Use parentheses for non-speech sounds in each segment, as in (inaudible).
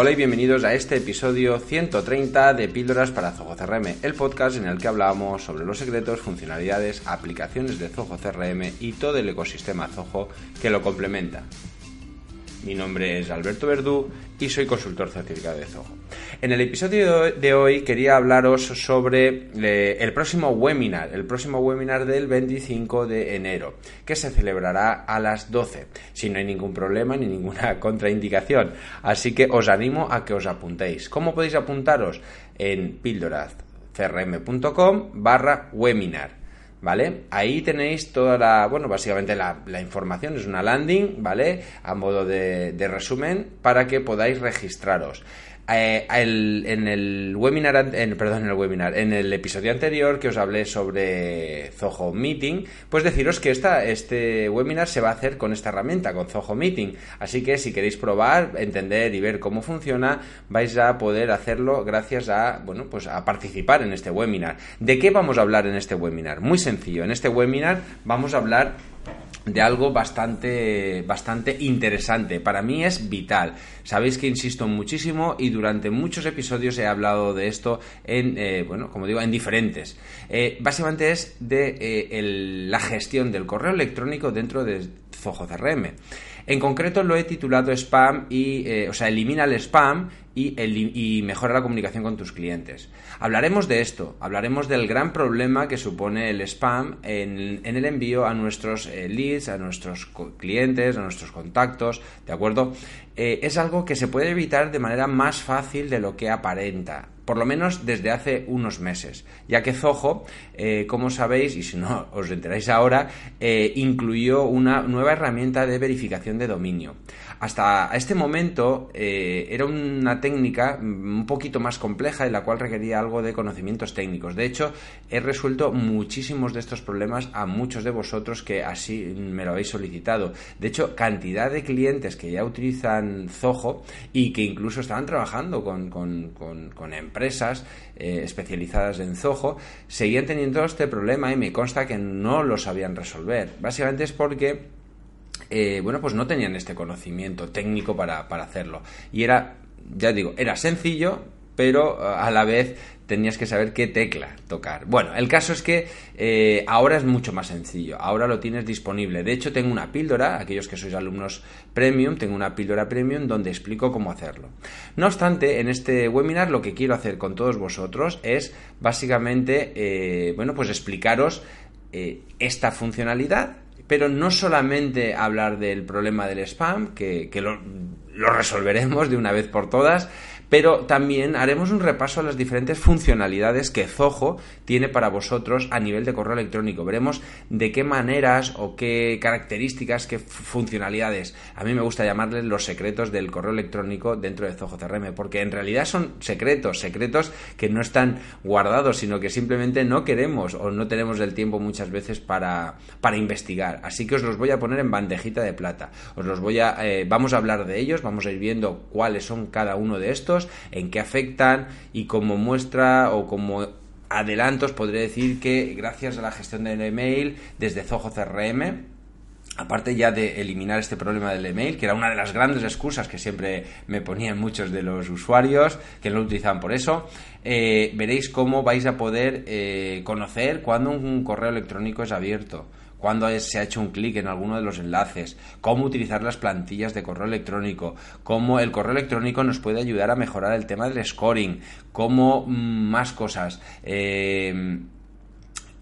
Hola y bienvenidos a este episodio 130 de Píldoras para Zoho CRM, el podcast en el que hablamos sobre los secretos, funcionalidades, aplicaciones de Zoho CRM y todo el ecosistema Zoho que lo complementa. Mi nombre es Alberto Verdú y soy consultor certificado de Zoho. En el episodio de hoy quería hablaros sobre eh, el próximo webinar, el próximo webinar del 25 de enero, que se celebrará a las 12, si no hay ningún problema ni ninguna (laughs) contraindicación. Así que os animo a que os apuntéis. ¿Cómo podéis apuntaros? En píldorascrm.com barra webinar. ¿Vale? Ahí tenéis toda la, bueno, básicamente la, información, es una landing, ¿vale? A modo de, de resumen para que podáis registraros. Eh, en el webinar, perdón, en el webinar, en el episodio anterior que os hablé sobre Zoho Meeting, pues deciros que esta, este webinar se va a hacer con esta herramienta, con Zoho Meeting. Así que si queréis probar, entender y ver cómo funciona, vais a poder hacerlo gracias a, bueno, pues a participar en este webinar. ¿De qué vamos a hablar en este webinar? Muy sencillo. En este webinar vamos a hablar de algo bastante, bastante interesante. Para mí es vital. Sabéis que insisto muchísimo y durante muchos episodios he hablado de esto en, eh, bueno, como digo, en diferentes. Eh, básicamente es de eh, la gestión del correo electrónico dentro de Zoho CRM. En concreto lo he titulado spam y, o sea, elimina el spam y, mejora la comunicación con tus clientes. Hablaremos de esto, hablaremos del gran problema que supone el spam en, el envío a nuestros eh, leads, a nuestros clientes, a nuestros contactos, ¿de acuerdo? Eh, es algo que se puede evitar de manera más fácil de lo que aparenta por lo menos desde hace unos meses, ya que Zoho, eh, como sabéis, y si no (laughs) os enteráis ahora, incluyó una nueva herramienta de verificación de dominio. Hasta este momento eh, era una técnica un poquito más compleja y la cual requería algo de conocimientos técnicos. De hecho, he resuelto muchísimos de estos problemas a muchos de vosotros que así me lo habéis solicitado. De hecho, cantidad de clientes que ya utilizan Zoho y que incluso estaban trabajando con, empresas eh, especializadas en Zoho, seguían teniendo este problema y me consta que no lo sabían resolver. Básicamente es porque eh, bueno, pues no tenían este conocimiento técnico para, hacerlo. Y era, ya digo, era sencillo, pero eh, a la vez tenías que saber qué tecla tocar. Bueno, el caso es que eh, ahora es mucho más sencillo, ahora lo tienes disponible. De hecho, tengo una píldora, aquellos que sois alumnos premium, tengo una píldora premium donde explico cómo hacerlo. No obstante, en este webinar lo que quiero hacer con todos vosotros es básicamente, bueno, pues explicaros esta funcionalidad pero no solamente hablar del problema del spam, que, lo, lo resolveremos de una vez por todas, pero también haremos un repaso a las diferentes funcionalidades que Zoho tiene para vosotros a nivel de correo electrónico. Veremos de qué maneras o qué características, qué funcionalidades. A mí me gusta llamarles los secretos del correo electrónico dentro de Zoho CRM, porque en realidad son secretos, secretos que no están guardados, sino que simplemente no queremos o no tenemos el tiempo muchas veces para, para investigar. Así que os los voy a poner en bandejita de plata. Os los voy a, eh, vamos a hablar de ellos, vamos a ir viendo cuáles son cada uno de estos en qué afectan y como muestra o como adelantos podré decir que gracias a la gestión del email desde Zoho CRM aparte ya de eliminar este problema del email, que era una de las grandes excusas que siempre me ponían muchos de los usuarios que no lo utilizaban por eso, eh, veréis cómo vais a poder eh, conocer cuando un correo electrónico es abierto cuándo se ha hecho un clic en alguno de los enlaces, cómo utilizar las plantillas de correo electrónico, cómo el correo electrónico nos puede ayudar a mejorar el tema del scoring, cómo mm, más cosas. Eh,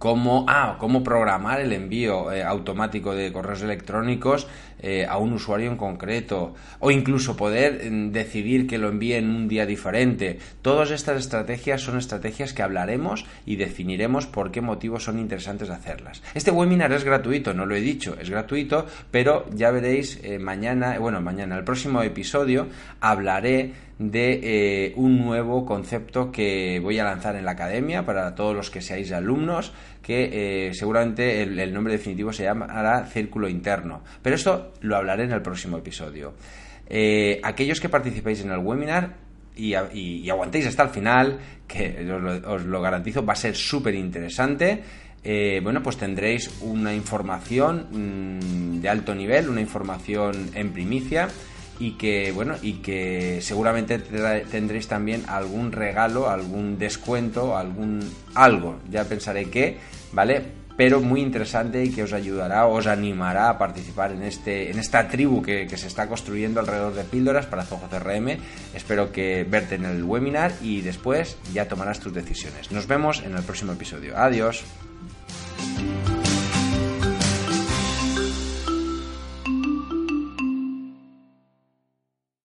cómo, ah, cómo programar el envío eh, automático de correos electrónicos eh, a un usuario en concreto, o incluso poder mm, decidir que lo envíe en un día diferente. Todas estas estrategias son estrategias que hablaremos y definiremos por qué motivos son interesantes hacerlas. Este webinar es gratuito, no lo he dicho, es gratuito, pero ya veréis eh, mañana, bueno, mañana, el próximo episodio, hablaré de eh, un nuevo concepto que voy a lanzar en la academia para todos los que seáis alumnos, que eh, seguramente el, nombre definitivo se llamará círculo interno. Pero esto lo hablaré en el próximo episodio. Eh, aquellos que participéis en el webinar y, aguantéis hasta el final, que os lo, garantizo, va a ser súper interesante. bueno, pues tendréis una información mm, de alto nivel, una información en primicia y que bueno y que seguramente tendréis también algún regalo, algún descuento, algún algo, ya pensaré qué, ¿vale? Pero muy interesante y que os ayudará, os animará a participar en este en esta tribu que, que se está construyendo alrededor de píldoras para Zoho CRM. Espero que verte en el webinar y después ya tomarás tus decisiones. Nos vemos en el próximo episodio. Adiós.